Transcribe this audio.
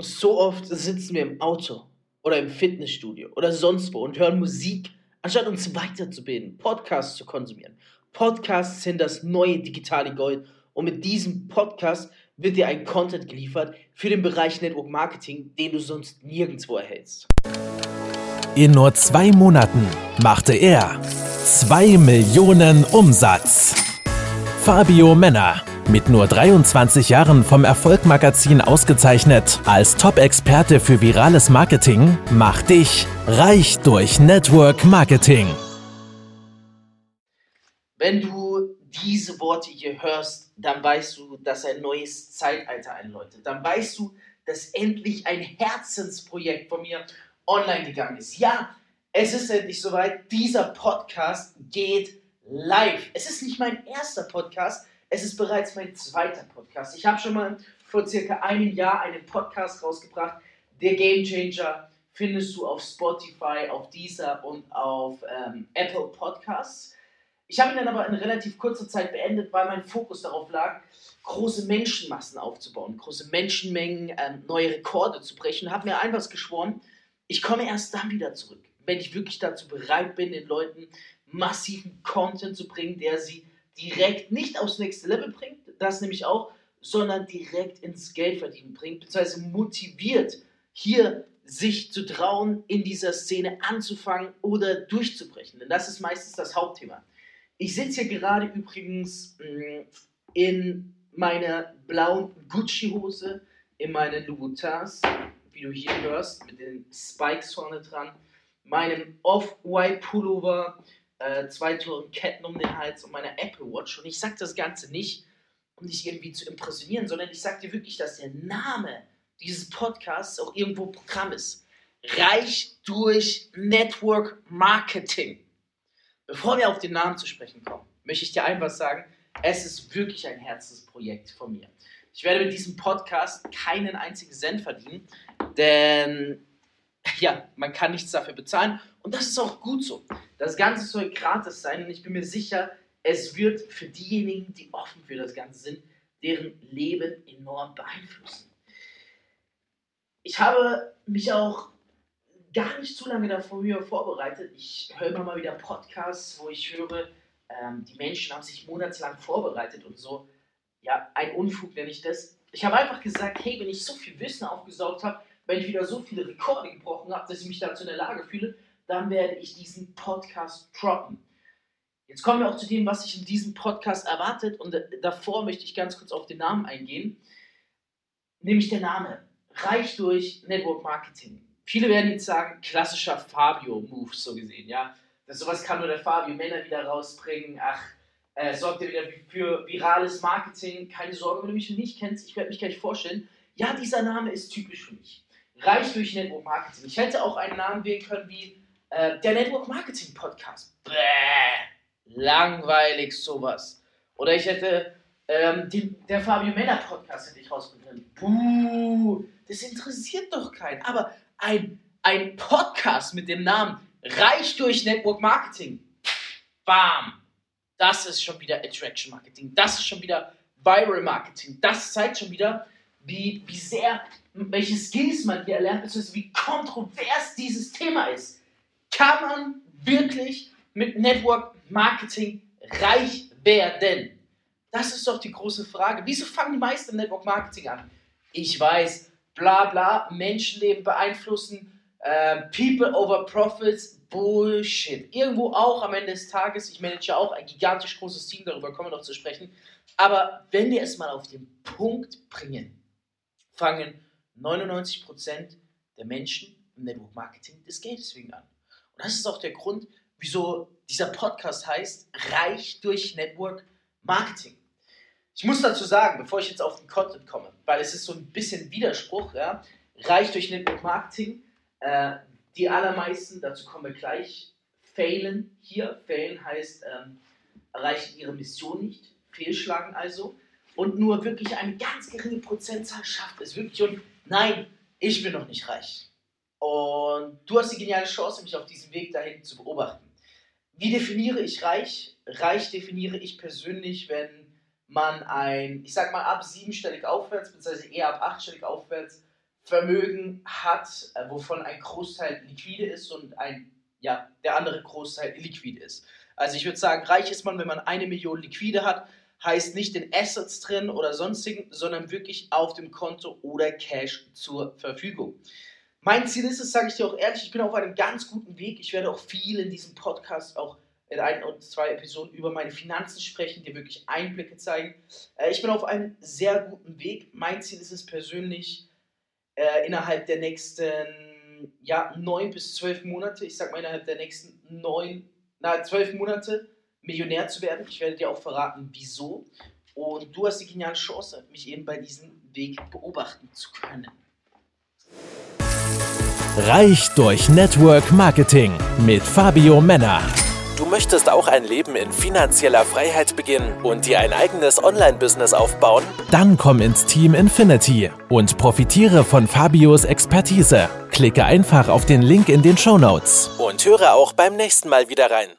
so oft sitzen wir im Auto oder im Fitnessstudio oder sonst wo und hören Musik, anstatt uns weiterzubilden, Podcasts zu konsumieren. Podcasts sind das neue digitale Gold und mit diesem Podcast wird dir ein Content geliefert für den Bereich Network Marketing, den du sonst nirgendwo erhältst. In nur zwei Monaten machte er 2 Millionen Umsatz. Fabio Männer mit nur 23 Jahren vom Erfolgmagazin ausgezeichnet als Top-Experte für virales Marketing, macht dich reich durch Network Marketing. Wenn du diese Worte hier hörst, dann weißt du, dass ein neues Zeitalter einläutet. Dann weißt du, dass endlich ein Herzensprojekt von mir online gegangen ist. Ja, es ist endlich soweit. Dieser Podcast geht live. Es ist nicht mein erster Podcast, es ist bereits mein zweiter Podcast. Ich habe schon mal vor circa einem Jahr einen Podcast rausgebracht. Der Game Changer findest du auf Spotify, auf Deezer und auf ähm, Apple Podcasts. Ich habe ihn dann aber in relativ kurzer Zeit beendet, weil mein Fokus darauf lag, große Menschenmassen aufzubauen, große Menschenmengen, ähm, neue Rekorde zu brechen. Habe mir einfach geschworen, ich komme erst dann wieder zurück, wenn ich wirklich dazu bereit bin, den Leuten massiven Content zu bringen, der sie direkt nicht aufs nächste Level bringt, das nämlich auch, sondern direkt ins Geldverdienen bringt, beziehungsweise motiviert, hier sich zu trauen, in dieser Szene anzufangen oder durchzubrechen. Denn das ist meistens das Hauptthema. Ich sitze hier gerade übrigens mm, in meiner blauen Gucci-Hose, in meinen Louboutins, wie du hier hörst, mit den Spikes vorne dran, meinem Off-White-Pullover, äh, zwei Touren Ketten um den Hals und meiner Apple Watch. Und ich sage das Ganze nicht, um dich irgendwie zu impressionieren, sondern ich sage dir wirklich, dass der Name dieses Podcasts auch irgendwo Programm ist. Reich durch Network Marketing. Bevor wir auf den Namen zu sprechen kommen, möchte ich dir einfach sagen, es ist wirklich ein Herzensprojekt von mir. Ich werde mit diesem Podcast keinen einzigen Cent verdienen, denn ja, man kann nichts dafür bezahlen und das ist auch gut so. Das Ganze soll gratis sein und ich bin mir sicher, es wird für diejenigen, die offen für das Ganze sind, deren Leben enorm beeinflussen. Ich habe mich auch gar nicht zu lange davor vorbereitet. Ich höre immer mal wieder Podcasts, wo ich höre, ähm, die Menschen haben sich monatelang vorbereitet und so. Ja, ein Unfug nenne ich das. Ich habe einfach gesagt, hey, wenn ich so viel Wissen aufgesaugt habe, wenn ich wieder so viele Rekorde gebrochen habe, dass ich mich dazu in der Lage fühle, dann werde ich diesen Podcast droppen. Jetzt kommen wir auch zu dem, was sich in diesem Podcast erwartet. Und davor möchte ich ganz kurz auf den Namen eingehen. Nämlich der Name. Reich durch Network Marketing. Viele werden jetzt sagen, klassischer Fabio-Move, so gesehen. Ja? Das, sowas kann nur der Fabio Männer wieder rausbringen. Ach, äh, sorgt er wieder für virales Marketing. Keine Sorge, wenn du mich nicht kennst, ich werde mich gleich vorstellen. Ja, dieser Name ist typisch für mich. Reich durch Network Marketing. Ich hätte auch einen Namen wählen können wie äh, der Network Marketing Podcast. Bäh, langweilig sowas. Oder ich hätte ähm, die, der Fabio Männer Podcast hätte ich rausgefunden. Buh, das interessiert doch keinen. Aber ein, ein Podcast mit dem Namen Reich durch Network Marketing. Bam. Das ist schon wieder Attraction Marketing. Das ist schon wieder Viral Marketing. Das zeigt schon wieder, wie, wie sehr, welche Skills man hier erlernt, beziehungsweise wie kontrovers dieses Thema ist. Kann man wirklich mit Network Marketing reich werden? Das ist doch die große Frage. Wieso fangen die meisten Network Marketing an? Ich weiß, bla bla, Menschenleben beeinflussen, äh, People over Profits, Bullshit. Irgendwo auch am Ende des Tages, ich manage ja auch ein gigantisch großes Team, darüber kommen wir noch zu sprechen. Aber wenn wir es mal auf den Punkt bringen, fangen 99% der Menschen im Network Marketing des Geldes wegen an. Und das ist auch der Grund, wieso dieser Podcast heißt Reich durch Network Marketing. Ich muss dazu sagen, bevor ich jetzt auf den Content komme, weil es ist so ein bisschen Widerspruch, ja, reich durch Network Marketing. Äh, die allermeisten, dazu kommen wir gleich, failen hier. Failen heißt, ähm, erreichen ihre Mission nicht, fehlschlagen also. Und nur wirklich eine ganz geringe Prozentzahl schafft es wirklich. Und nein, ich bin noch nicht reich. Und du hast die geniale Chance, mich auf diesem Weg dahin zu beobachten. Wie definiere ich reich? Reich definiere ich persönlich, wenn man ein, ich sag mal ab siebenstellig aufwärts, beziehungsweise eher ab achtstellig aufwärts, Vermögen hat, äh, wovon ein Großteil liquide ist und ein, ja, der andere Großteil illiquide ist. Also ich würde sagen, reich ist man, wenn man eine Million liquide hat, heißt nicht in Assets drin oder sonstigen, sondern wirklich auf dem Konto oder Cash zur Verfügung. Mein Ziel ist es, sage ich dir auch ehrlich, ich bin auf einem ganz guten Weg. Ich werde auch viel in diesem Podcast auch in ein und zwei Episoden über meine Finanzen sprechen, dir wirklich Einblicke zeigen. Äh, ich bin auf einem sehr guten Weg. Mein Ziel ist es persönlich, äh, innerhalb der nächsten ja, neun bis zwölf Monate, ich sag mal innerhalb der nächsten neun, na, zwölf Monate, Millionär zu werden. Ich werde dir auch verraten, wieso. Und du hast die geniale Chance, mich eben bei diesem Weg beobachten zu können. Reich durch Network Marketing mit Fabio Männer. Du möchtest auch ein Leben in finanzieller Freiheit beginnen und dir ein eigenes Online-Business aufbauen? Dann komm ins Team Infinity und profitiere von Fabios Expertise. Klicke einfach auf den Link in den Show Notes und höre auch beim nächsten Mal wieder rein.